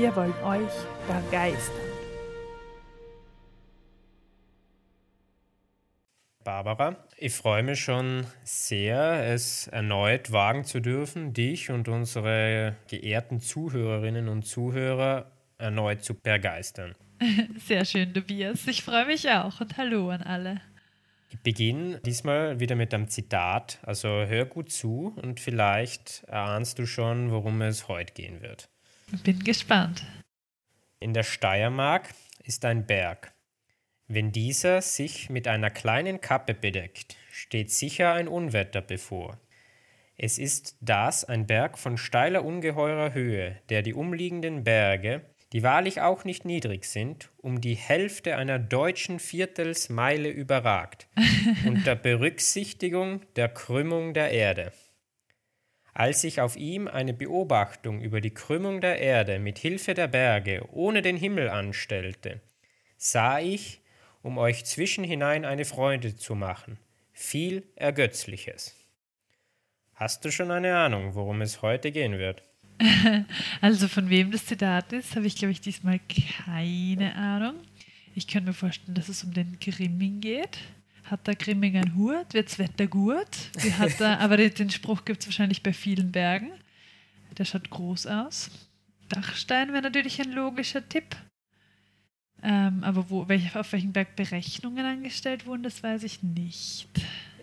Wir wollen euch begeistern. Barbara, ich freue mich schon sehr, es erneut wagen zu dürfen, dich und unsere geehrten Zuhörerinnen und Zuhörer erneut zu begeistern. Sehr schön, Tobias. Ich freue mich auch und hallo an alle. Ich beginne diesmal wieder mit einem Zitat, also hör gut zu und vielleicht erahnst du schon, worum es heute gehen wird. Bin gespannt. In der Steiermark ist ein Berg. Wenn dieser sich mit einer kleinen Kappe bedeckt, steht sicher ein Unwetter bevor. Es ist das ein Berg von steiler ungeheurer Höhe, der die umliegenden Berge die wahrlich auch nicht niedrig sind, um die Hälfte einer deutschen Viertelsmeile überragt, unter Berücksichtigung der Krümmung der Erde. Als ich auf ihm eine Beobachtung über die Krümmung der Erde mit Hilfe der Berge ohne den Himmel anstellte, sah ich, um euch zwischenhinein eine Freude zu machen, viel Ergötzliches. Hast du schon eine Ahnung, worum es heute gehen wird? Also von wem das Zitat ist, habe ich, glaube ich, diesmal keine Ahnung. Ich könnte mir vorstellen, dass es um den Grimming geht. Hat der Grimming einen Hut? Wird das Wetter gut? Wie hat er, aber den Spruch gibt es wahrscheinlich bei vielen Bergen. Der schaut groß aus. Dachstein wäre natürlich ein logischer Tipp. Ähm, aber wo, welche, auf welchem Berg Berechnungen angestellt wurden, das weiß ich nicht.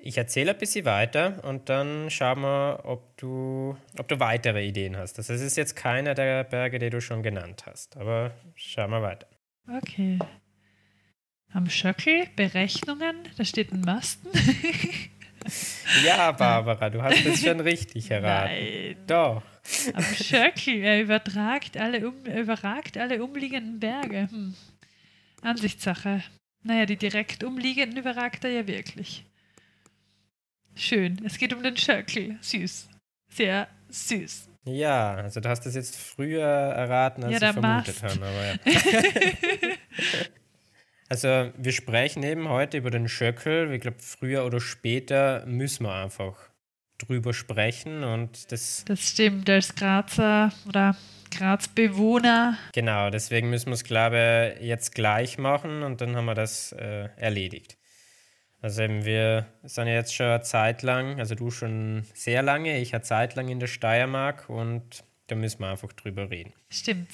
Ich erzähle ein bisschen weiter und dann schauen wir, ob du, ob du weitere Ideen hast. Das ist jetzt keiner der Berge, die du schon genannt hast, aber schauen wir weiter. Okay. Am Schöckel Berechnungen, da steht ein Masten. ja, Barbara, du hast es schon richtig erraten. Nein. Doch. Am Schöckel, er übertragt alle um, überragt alle umliegenden Berge. Hm. Ansichtssache. Naja, die direkt umliegenden überragt er ja wirklich. Schön. Es geht um den Schöckel. Süß. Sehr süß. Ja, also du hast das jetzt früher erraten, als ja, ich vermutet habe. Ja. also wir sprechen eben heute über den Schöckel. Ich glaube, früher oder später müssen wir einfach drüber sprechen und das. Das stimmt, als Grazer oder Graz-Bewohner. Genau, deswegen müssen wir es, glaube ich, jetzt gleich machen und dann haben wir das äh, erledigt. Also eben wir sind ja jetzt schon eine Zeit lang, also du schon sehr lange, ich eine Zeit lang in der Steiermark und da müssen wir einfach drüber reden. Stimmt.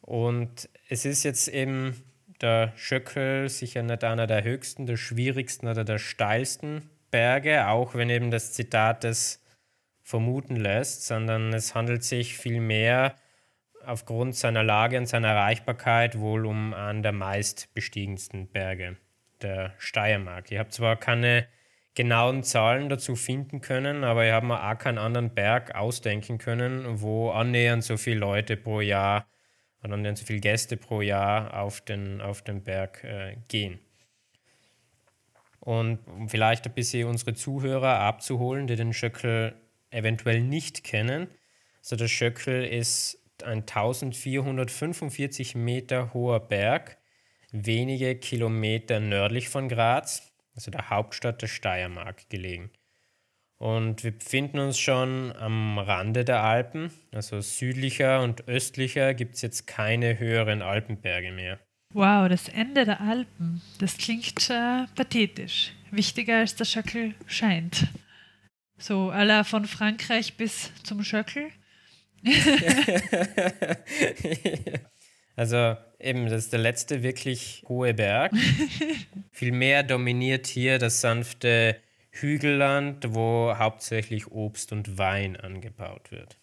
Und es ist jetzt eben der Schöckel sicher nicht einer der höchsten, der schwierigsten oder der steilsten Berge, auch wenn eben das Zitat das vermuten lässt, sondern es handelt sich vielmehr aufgrund seiner Lage und seiner Erreichbarkeit wohl um einen der meistbestiegensten Berge der Steiermark. Ich habe zwar keine genauen Zahlen dazu finden können, aber ich habe mir auch keinen anderen Berg ausdenken können, wo annähernd so viele Leute pro Jahr und annähernd so viele Gäste pro Jahr auf den, auf den Berg äh, gehen. Und um vielleicht ein bisschen unsere Zuhörer abzuholen, die den Schöckel eventuell nicht kennen. Also der Schöckel ist ein 1445 Meter hoher Berg, wenige Kilometer nördlich von Graz, also der Hauptstadt der Steiermark, gelegen. Und wir befinden uns schon am Rande der Alpen, also südlicher und östlicher gibt es jetzt keine höheren Alpenberge mehr. Wow, das Ende der Alpen, das klingt äh, pathetisch. Wichtiger als der Schöckel scheint. So, aller von Frankreich bis zum Schöckel. Also eben, das ist der letzte wirklich hohe Berg. Vielmehr dominiert hier das sanfte Hügelland, wo hauptsächlich Obst und Wein angebaut wird.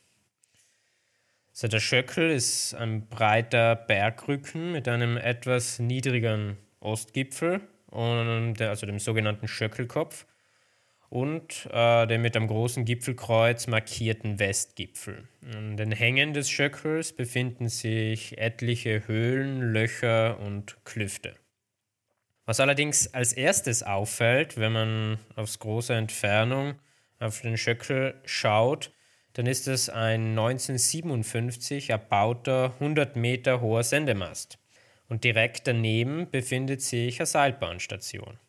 Also der Schöckel ist ein breiter Bergrücken mit einem etwas niedrigeren Ostgipfel, und also dem sogenannten Schöckelkopf. und äh, den mit einem großen Gipfelkreuz markierten Westgipfel. An den Hängen des Schöckels befinden sich etliche Höhlen, Löcher und Klüfte. Was allerdings als erstes auffällt, wenn man aus großer Entfernung auf den Schöckel schaut, dann ist es ein 1957 erbauter 100 Meter hoher Sendemast. Und direkt daneben befindet sich eine Seilbahnstation.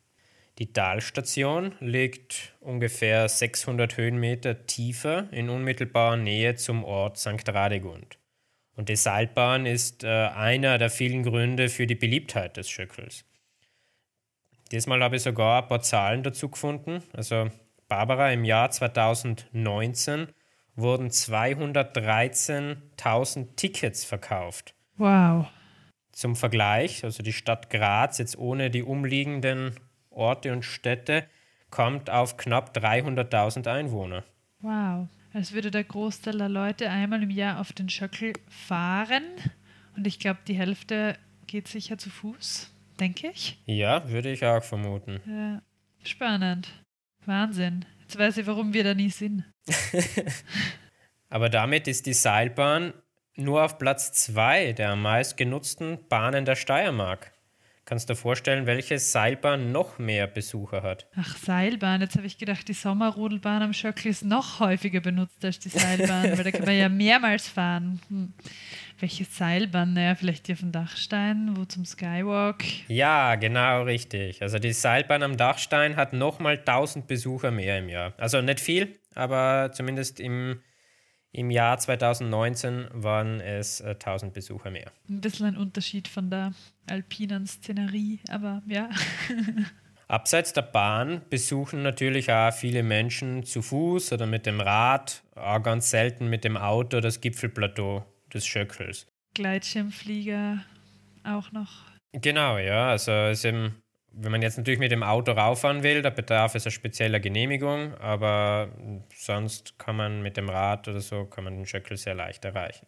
Die Talstation liegt ungefähr 600 Höhenmeter tiefer in unmittelbarer Nähe zum Ort St. Radegund. Und die Seilbahn ist äh, einer der vielen Gründe für die Beliebtheit des Schöckels. Diesmal habe ich sogar ein paar Zahlen dazu gefunden. Also Barbara, im Jahr 2019 wurden 213.000 Tickets verkauft. Wow. Zum Vergleich, also die Stadt Graz, jetzt ohne die umliegenden Orte und Städte, kommt auf knapp 300.000 Einwohner. Wow. Als würde der Großteil der Leute einmal im Jahr auf den Schöckel fahren. Und ich glaube, die Hälfte geht sicher zu Fuß, denke ich. Ja, würde ich auch vermuten. Ja. Spannend. Wahnsinn. Jetzt weiß ich, warum wir da nie sind. Aber damit ist die Seilbahn nur auf Platz zwei der am meist genutzten Bahnen der Steiermark. Kannst du dir vorstellen, welche Seilbahn noch mehr Besucher hat? Ach, Seilbahn. Jetzt habe ich gedacht, die Sommerrodelbahn am Schöckl ist noch häufiger benutzt als die Seilbahn, weil da kann man ja mehrmals fahren. Hm. Welche Seilbahn? Naja, vielleicht die von Dachstein, wo zum Skywalk. Ja, genau richtig. Also die Seilbahn am Dachstein hat nochmal 1000 Besucher mehr im Jahr. Also nicht viel, aber zumindest im im Jahr 2019 waren es äh, 1000 Besucher mehr. Ein bisschen ein Unterschied von der alpinen Szenerie, aber ja. Abseits der Bahn besuchen natürlich auch viele Menschen zu Fuß oder mit dem Rad, auch ganz selten mit dem Auto das Gipfelplateau des Schöckels. Gleitschirmflieger auch noch. Genau, ja. Also es ist eben wenn man jetzt natürlich mit dem Auto rauffahren will, da bedarf es eine spezielle Genehmigung, aber sonst kann man mit dem Rad oder so, kann man den Schöckel sehr leicht erreichen.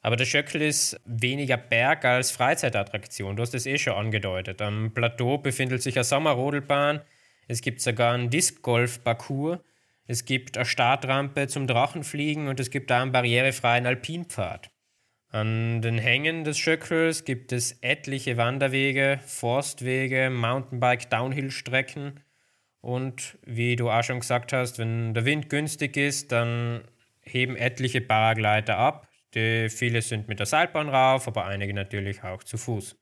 Aber der Schöckel ist weniger Berg als Freizeitattraktion. Du hast es eh schon angedeutet. Am Plateau befindet sich eine Sommerrodelbahn. Es gibt sogar einen Disc-Golf-Parcours. Es gibt eine Startrampe zum Drachenfliegen und es gibt da einen barrierefreien Alpinpfad. An den Hängen des Schöckels gibt es etliche Wanderwege, Forstwege, Mountainbike-Downhill-Strecken und wie du auch schon gesagt hast, wenn der Wind günstig ist, dann heben etliche Paragleiter ab. Die, viele sind mit der Seilbahn rauf, aber einige natürlich auch zu Fuß.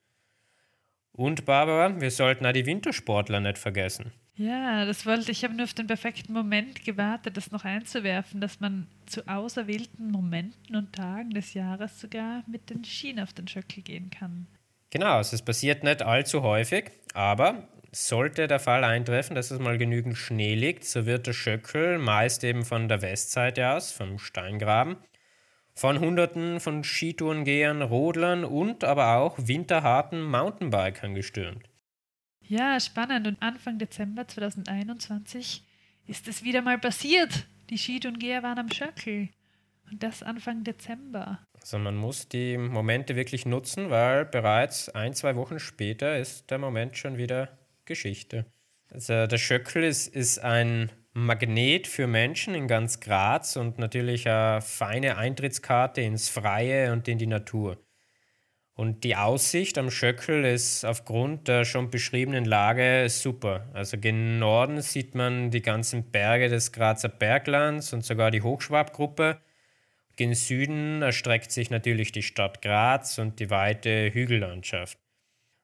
Und Barbara, wir sollten auch die Wintersportler nicht vergessen. Ja, das wollte ich. habe nur auf den perfekten Moment gewartet, das noch einzuwerfen, dass man zu auserwählten Momenten und Tagen des Jahres sogar mit den Schienen auf den Schöckel gehen kann. Genau, also es passiert nicht allzu häufig, aber sollte der Fall eintreffen, dass es mal genügend Schnee liegt, so wird der Schöckel meist eben von der Westseite aus, vom Steingraben, von Hunderten von Skitourengehern, Rodlern und aber auch winterharten Mountainbikern gestürmt. Ja, spannend. Und Anfang Dezember 2021 ist es wieder mal passiert. Die Schied und Geher waren am Schöckel. Und das Anfang Dezember. Also man muss die Momente wirklich nutzen, weil bereits ein, zwei Wochen später ist der Moment schon wieder Geschichte. Also der Schöckel ist, ist ein Magnet für Menschen in ganz Graz und natürlich eine feine Eintrittskarte ins Freie und in die Natur. Und die Aussicht am Schöckel ist aufgrund der schon beschriebenen Lage super. Also gen Norden sieht man die ganzen Berge des Grazer Berglands und sogar die Hochschwabgruppe. Gen Süden erstreckt sich natürlich die Stadt Graz und die weite Hügellandschaft.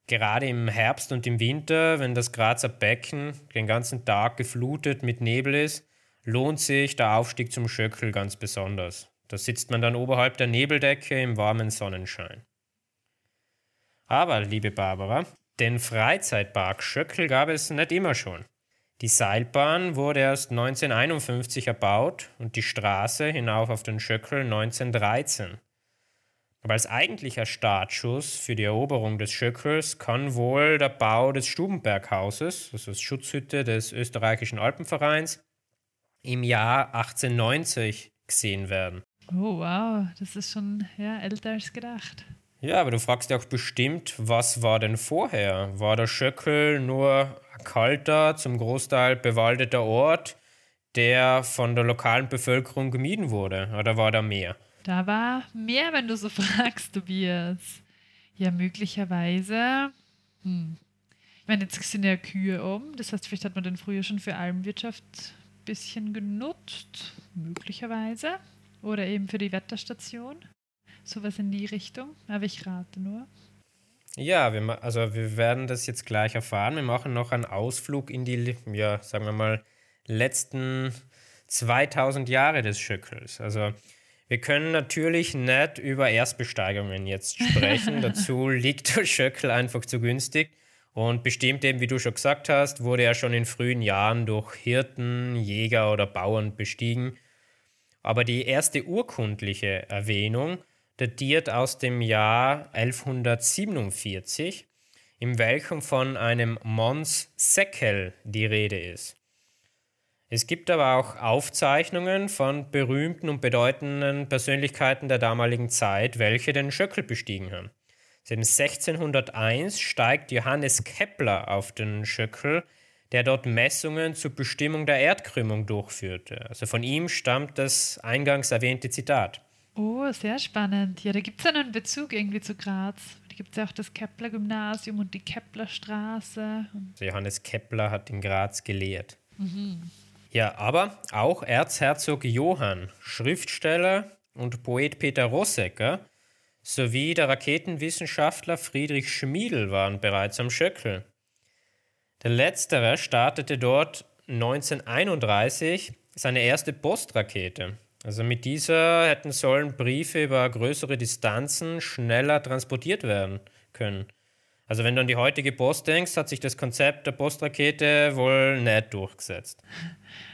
Gerade im Herbst und im Winter, wenn das Grazer Becken den ganzen Tag geflutet mit Nebel ist, lohnt sich der Aufstieg zum Schöckel ganz besonders. Da sitzt man dann oberhalb der Nebeldecke im warmen Sonnenschein. Aber, liebe Barbara, den Freizeitpark Schöckel gab es nicht immer schon. Die Seilbahn wurde erst 1951 erbaut und die Straße hinauf auf den Schöckel 1913. Aber als eigentlicher Startschuss für die Eroberung des Schöckels kann wohl der Bau des Stubenberghauses, das Schutzhütte des österreichischen Alpenvereins, im Jahr 1890 gesehen werden. Oh wow, das ist schon ja, älter als gedacht. Ja, aber du fragst dich auch bestimmt, was war denn vorher? War der Schöckel nur ein kalter, zum Großteil bewaldeter Ort, der von der lokalen Bevölkerung gemieden wurde? Oder war da mehr? Da war mehr, wenn du so fragst, Tobias. Ja, möglicherweise. Hm. Ich meine, jetzt sind ja Kühe um. Das heißt, vielleicht hat man den früher schon für Almwirtschaft ein bisschen genutzt. Möglicherweise. Oder eben für die Wetterstation. Sowas in die Richtung. Aber ich rate nur. Ja, wir, also wir werden das jetzt gleich erfahren. Wir machen noch einen Ausflug in die, ja, sagen wir mal, letzten 2000 Jahre des Schöckels. Also wir können natürlich nicht über Erstbesteigungen jetzt sprechen. Dazu liegt der Schöckel einfach zu günstig. Und bestimmt eben, wie du schon gesagt hast, wurde er schon in frühen Jahren durch Hirten, Jäger oder Bauern bestiegen. Aber die erste urkundliche Erwähnung datiert aus dem Jahr 1147, in welchem von einem Mons Sekel die Rede ist. Es gibt aber auch Aufzeichnungen von berühmten und bedeutenden Persönlichkeiten der damaligen Zeit, welche den Schöckel bestiegen haben. Seit 1601 steigt Johannes Kepler auf den Schöckel, der dort Messungen zur Bestimmung der Erdkrümmung durchführte. Also von ihm stammt das eingangs erwähnte Zitat. Oh, sehr spannend. Ja, da gibt es einen Bezug irgendwie zu Graz. Da gibt es ja auch das Kepler-Gymnasium und die Keplerstraße. Johannes Kepler hat in Graz gelehrt. Mhm. Ja, aber auch Erzherzog Johann, Schriftsteller und Poet Peter Rossecker sowie der Raketenwissenschaftler Friedrich Schmiedel waren bereits am Schöckel. Der letztere startete dort 1931 seine erste Postrakete. Also mit dieser hätten sollen Briefe über größere Distanzen schneller transportiert werden können. Also wenn du an die heutige Post denkst, hat sich das Konzept der Postrakete wohl nicht durchgesetzt.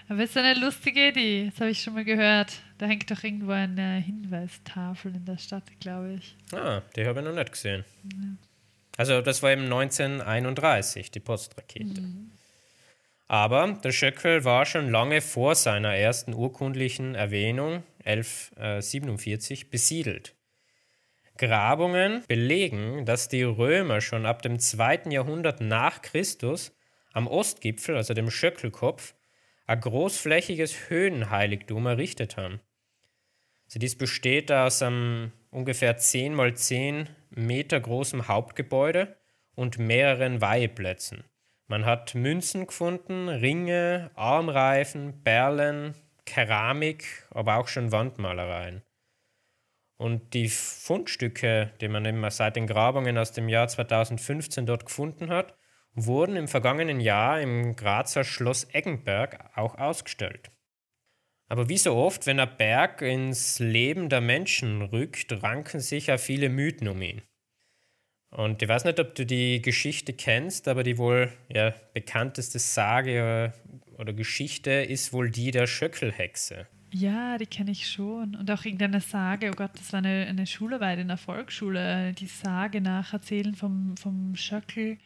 Aber es ist eine lustige Idee, das habe ich schon mal gehört. Da hängt doch irgendwo eine Hinweistafel in der Stadt, glaube ich. Ah, die habe ich noch nicht gesehen. Ja. Also das war eben 1931, die Postrakete. Mhm. Aber der Schöckel war schon lange vor seiner ersten urkundlichen Erwähnung, 1147, besiedelt. Grabungen belegen, dass die Römer schon ab dem 2. Jahrhundert nach Christus am Ostgipfel, also dem Schöckelkopf, ein großflächiges Höhenheiligtum errichtet haben. Also dies besteht aus einem ungefähr 10 mal 10 Meter großen Hauptgebäude und mehreren Weiheplätzen. Man hat Münzen gefunden, Ringe, Armreifen, Perlen, Keramik, aber auch schon Wandmalereien. Und die Fundstücke, die man eben seit den Grabungen aus dem Jahr 2015 dort gefunden hat, wurden im vergangenen Jahr im Grazer Schloss Eggenberg auch ausgestellt. Aber wie so oft, wenn ein Berg ins Leben der Menschen rückt, ranken sich ja viele Mythen um ihn. Und ich weiß nicht, ob du die Geschichte kennst, aber die wohl ja, bekannteste Sage oder, oder Geschichte ist wohl die der Schöckelhexe. Ja, die kenne ich schon. Und auch irgendeine Sage, oh Gott, das war eine, eine Schularbeit in der Volksschule, die Sage nacherzählen vom, vom Schöckel.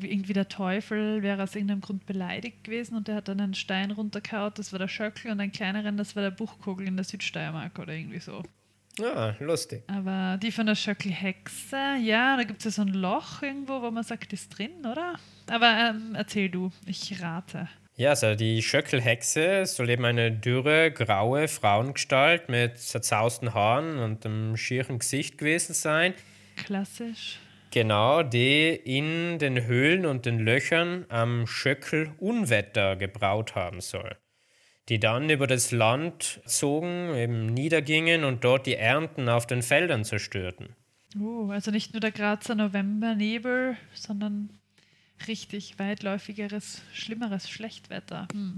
Irgendwie der Teufel wäre aus irgendeinem Grund beleidigt gewesen und der hat dann einen Stein runtergehauen, das war der Schöckel und einen kleineren, das war der Buchkogel in der Südsteiermark oder irgendwie so. Ah, lustig. Aber die von der Schöckelhexe, ja, da gibt es ja so ein Loch irgendwo, wo man sagt, ist drin, oder? Aber ähm, erzähl du, ich rate. Ja, also die Schöckelhexe soll eben eine dürre, graue Frauengestalt mit zerzausten Haaren und einem schieren Gesicht gewesen sein. Klassisch. Genau, die in den Höhlen und den Löchern am Schöckel Unwetter gebraut haben soll die dann über das Land zogen, eben niedergingen und dort die Ernten auf den Feldern zerstörten. Oh, also nicht nur der Grazer Novembernebel, sondern richtig weitläufigeres, schlimmeres Schlechtwetter. Hm.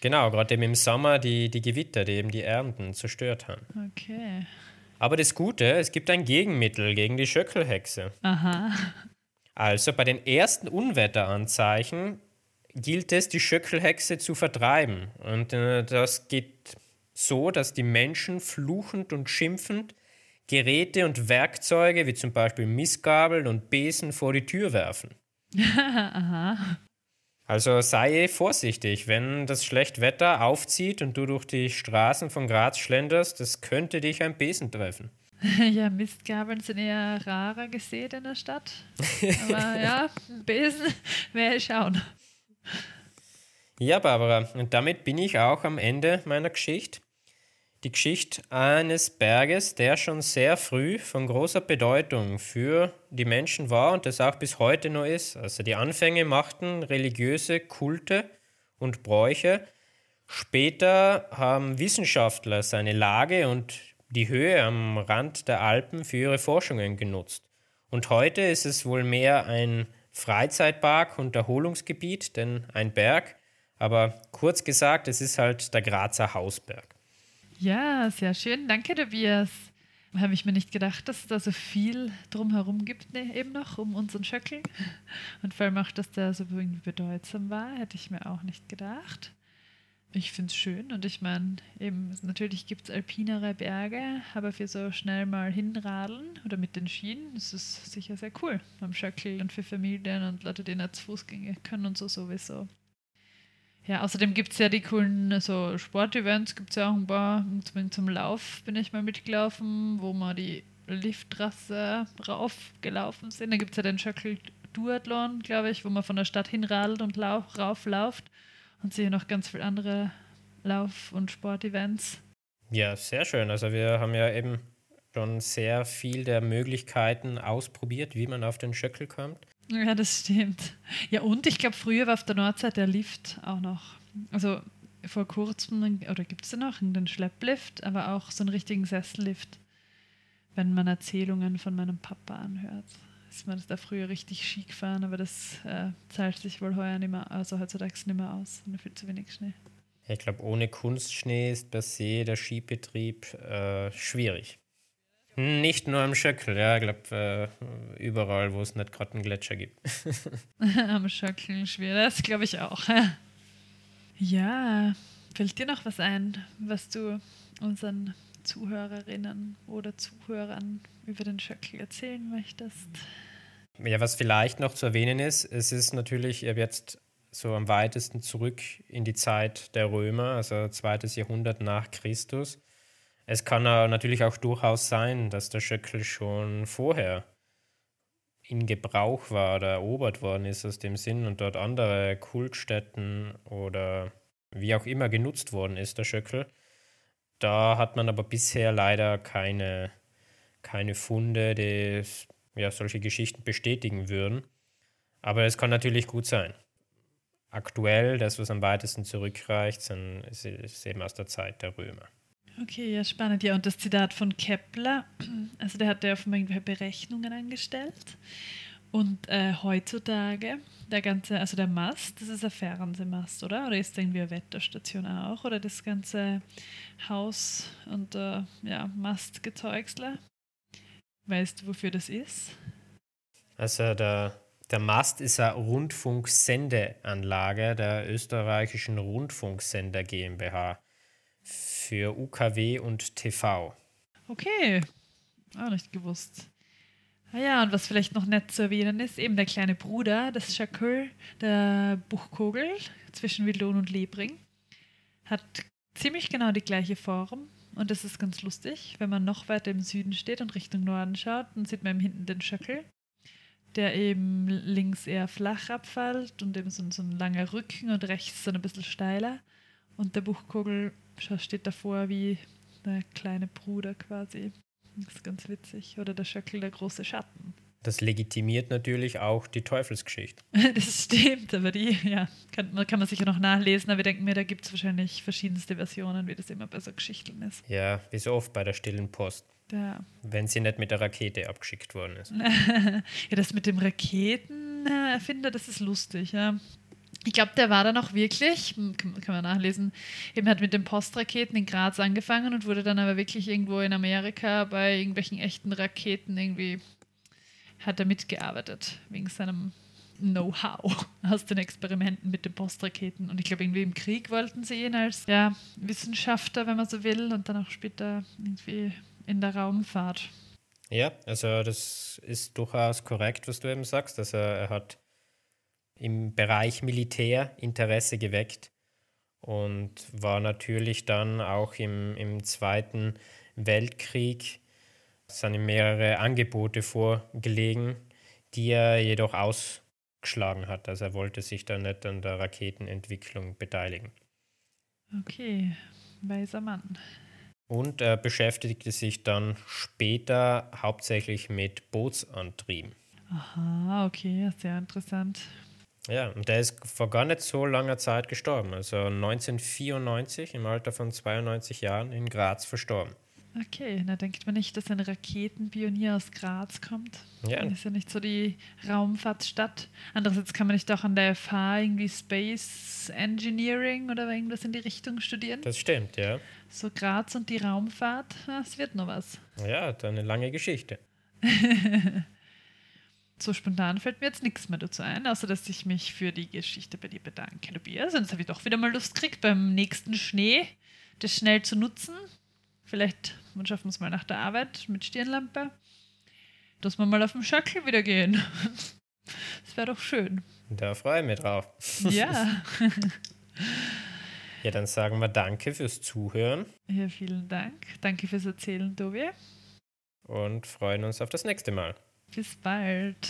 Genau, gerade eben im Sommer die, die Gewitter, die eben die Ernten zerstört haben. Okay. Aber das Gute, es gibt ein Gegenmittel gegen die Schöckelhexe. Aha. Also bei den ersten Unwetteranzeichen gilt es, die Schöckelhexe zu vertreiben. Und äh, das geht so, dass die Menschen fluchend und schimpfend Geräte und Werkzeuge wie zum Beispiel Missgabeln und Besen vor die Tür werfen. Aha. Also sei vorsichtig, wenn das Schlechtwetter aufzieht und du durch die Straßen von Graz schlenderst, das könnte dich ein Besen treffen. Ja, Mistgabeln sind eher rarer gesät in der Stadt. Aber ja, Besen werde ich schauen. Ja, Barbara, und damit bin ich auch am Ende meiner Geschichte. Die Geschichte eines Berges, der schon sehr früh von großer Bedeutung für die Menschen war und das auch bis heute noch ist. Also die Anfänge machten religiöse Kulte und Bräuche. Später haben Wissenschaftler seine Lage und die Höhe am Rand der Alpen für ihre Forschungen genutzt. Und heute ist es wohl mehr ein Freizeitpark und Erholungsgebiet, denn ein Berg. Aber kurz gesagt, es ist halt der Grazer Hausberg. Ja, sehr schön. Danke, Tobias. Habe ich mir nicht gedacht, dass es da so viel drumherum gibt, ne, eben noch um unseren Schöckel. Und vor allem auch, dass der so irgendwie bedeutsam war, hätte ich mir auch nicht gedacht. Ich finde es schön und ich meine, eben natürlich gibt es alpinere Berge, aber für so schnell mal hinradeln oder mit den Schienen ist es sicher sehr cool am Schöckel und für Familien und Leute, die nicht zu Fuß gehen können und so sowieso. Ja, außerdem gibt es ja die coolen so Sportevents, gibt es ja auch ein paar. Zumindest zum Lauf bin ich mal mitgelaufen, wo wir die Liftrasse raufgelaufen sind. Da gibt es ja den Schöckel Duathlon, glaube ich, wo man von der Stadt hinradelt und lauf, rauflauft und sehe noch ganz viele andere Lauf- und Sportevents. Ja, sehr schön. Also wir haben ja eben schon sehr viel der Möglichkeiten ausprobiert, wie man auf den Schöckel kommt. Ja, das stimmt. Ja, und ich glaube, früher war auf der Nordseite der Lift auch noch. Also vor kurzem, oder gibt es da noch, den Schlepplift, aber auch so einen richtigen Sessellift, wenn man Erzählungen von meinem Papa anhört ist man da früher richtig Ski gefahren, aber das äh, zahlt sich wohl heuer nicht mehr, also heutzutage nicht mehr aus, und viel zu wenig Schnee. Ich glaube, ohne Kunstschnee ist per se der Skibetrieb äh, schwierig. Nicht nur am Schöckel, ja, ich glaube, äh, überall, wo es nicht gerade einen Gletscher gibt. am Schöckel schwierig, das glaube ich auch. ja, fällt dir noch was ein, was du unseren Zuhörerinnen oder Zuhörern über den Schöckel erzählen möchtest? Ja, was vielleicht noch zu erwähnen ist, es ist natürlich jetzt so am weitesten zurück in die Zeit der Römer, also zweites Jahrhundert nach Christus. Es kann natürlich auch durchaus sein, dass der Schöckel schon vorher in Gebrauch war oder erobert worden ist aus dem Sinn und dort andere Kultstätten oder wie auch immer genutzt worden ist, der Schöckel. Da hat man aber bisher leider keine, keine Funde, die ja, solche Geschichten bestätigen würden. Aber es kann natürlich gut sein. Aktuell, das, was am weitesten zurückreicht, sind, ist eben aus der Zeit der Römer. Okay, ja, spannend. Ja, und das Zitat von Kepler, also der hat ja offenbar irgendwelche Berechnungen angestellt. Und äh, heutzutage, der ganze, also der Mast, das ist ein Fernsehmast, oder? Oder ist da irgendwie eine Wetterstation auch? Oder das ganze Haus und äh, ja, Mastgezeugsler? Weißt du, wofür das ist? Also der, der Mast ist eine Rundfunksendeanlage der österreichischen Rundfunksender GmbH für UKW und TV. Okay, auch nicht gewusst. Ah ja, und was vielleicht noch nett zu erwähnen ist, eben der kleine Bruder des Schakül, der Buchkogel zwischen Wildon und Lebring, hat ziemlich genau die gleiche Form. Und das ist ganz lustig, wenn man noch weiter im Süden steht und Richtung Norden schaut, dann sieht man hinten den Schöckel, der eben links eher flach abfällt und eben so, so ein langer Rücken und rechts so ein bisschen steiler. Und der Buchkogel steht davor wie der kleine Bruder quasi. Das ist ganz witzig. Oder der Schöckel, der große Schatten. Das legitimiert natürlich auch die Teufelsgeschichte. das stimmt, aber die, ja, kann, kann man sicher noch nachlesen, aber ich denke mir, da gibt es wahrscheinlich verschiedenste Versionen, wie das immer bei so Geschichten ist. Ja, wie so oft bei der stillen Post. Ja. Wenn sie nicht mit der Rakete abgeschickt worden ist. ja, das mit dem Raketenerfinder, das ist lustig, ja. Ich glaube, der war dann auch wirklich, hm, kann, man nachlesen, eben hat mit den Postraketen in Graz angefangen und wurde dann aber wirklich irgendwo in Amerika bei irgendwelchen echten Raketen irgendwie, hat er mitgearbeitet, wegen seinem Know-how aus den Experimenten mit den Postraketen. Und ich glaube, irgendwie im Krieg wollten sie ihn als ja, Wissenschaftler, wenn man so will, und dann auch später irgendwie in der Raumfahrt. Ja, also das ist durchaus korrekt, was du eben sagst. Also er hat im Bereich Militär Interesse geweckt und war natürlich dann auch im, im Zweiten Weltkrieg sind ihm mehrere Angebote vorgelegen, die er jedoch ausgeschlagen hat. Also er wollte sich da nicht an der Raketenentwicklung beteiligen. Okay, weiser Mann. Und er beschäftigte sich dann später hauptsächlich mit Bootsantrieben. Aha, okay, sehr interessant. Ja, und der ist vor gar nicht so langer Zeit gestorben. Also 1994 im Alter von 92 Jahren in Graz verstorben. Okay, da denkt man nicht, dass ein Raketenpionier aus Graz kommt. Ja. Dann ist ja nicht so die Raumfahrtstadt. Andererseits kann man nicht auch an der FH irgendwie Space Engineering oder irgendwas in die Richtung studieren. Das stimmt, ja. So Graz und die Raumfahrt, es wird noch was. Ja, da eine lange Geschichte. so spontan fällt mir jetzt nichts mehr dazu ein, außer dass ich mich für die Geschichte bei dir bedanke, Tobias. Sonst habe ich doch wieder mal Lust gekriegt, beim nächsten Schnee das schnell zu nutzen. Vielleicht schaffen wir es mal nach der Arbeit mit Stirnlampe, dass wir mal auf dem Schöckel wieder gehen. Das wäre doch schön. Da freue ich mich drauf. Ja. ja, dann sagen wir Danke fürs Zuhören. Ja, vielen Dank. Danke fürs Erzählen, Tobi. Und freuen uns auf das nächste Mal. Bis bald.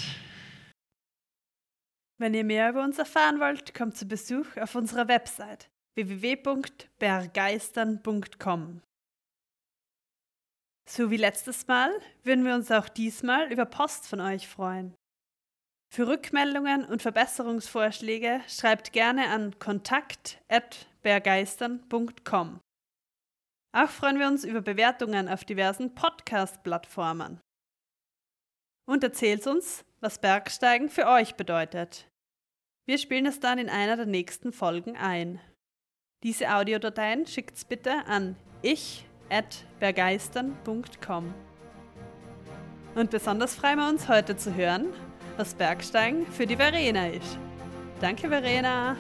Wenn ihr mehr über uns erfahren wollt, kommt zu Besuch auf unserer Website www.bergeistern.com. So wie letztes Mal würden wir uns auch diesmal über Post von euch freuen. Für Rückmeldungen und Verbesserungsvorschläge schreibt gerne an kontakt@bergeistern.com. Auch freuen wir uns über Bewertungen auf diversen Podcast-Plattformen. Und erzählt uns, was Bergsteigen für euch bedeutet. Wir spielen es dann in einer der nächsten Folgen ein. Diese Audiodateien schickt's bitte an ich bergeistern.com. Und besonders freuen wir uns heute zu hören, was Bergsteigen für die Verena ist. Danke, Verena!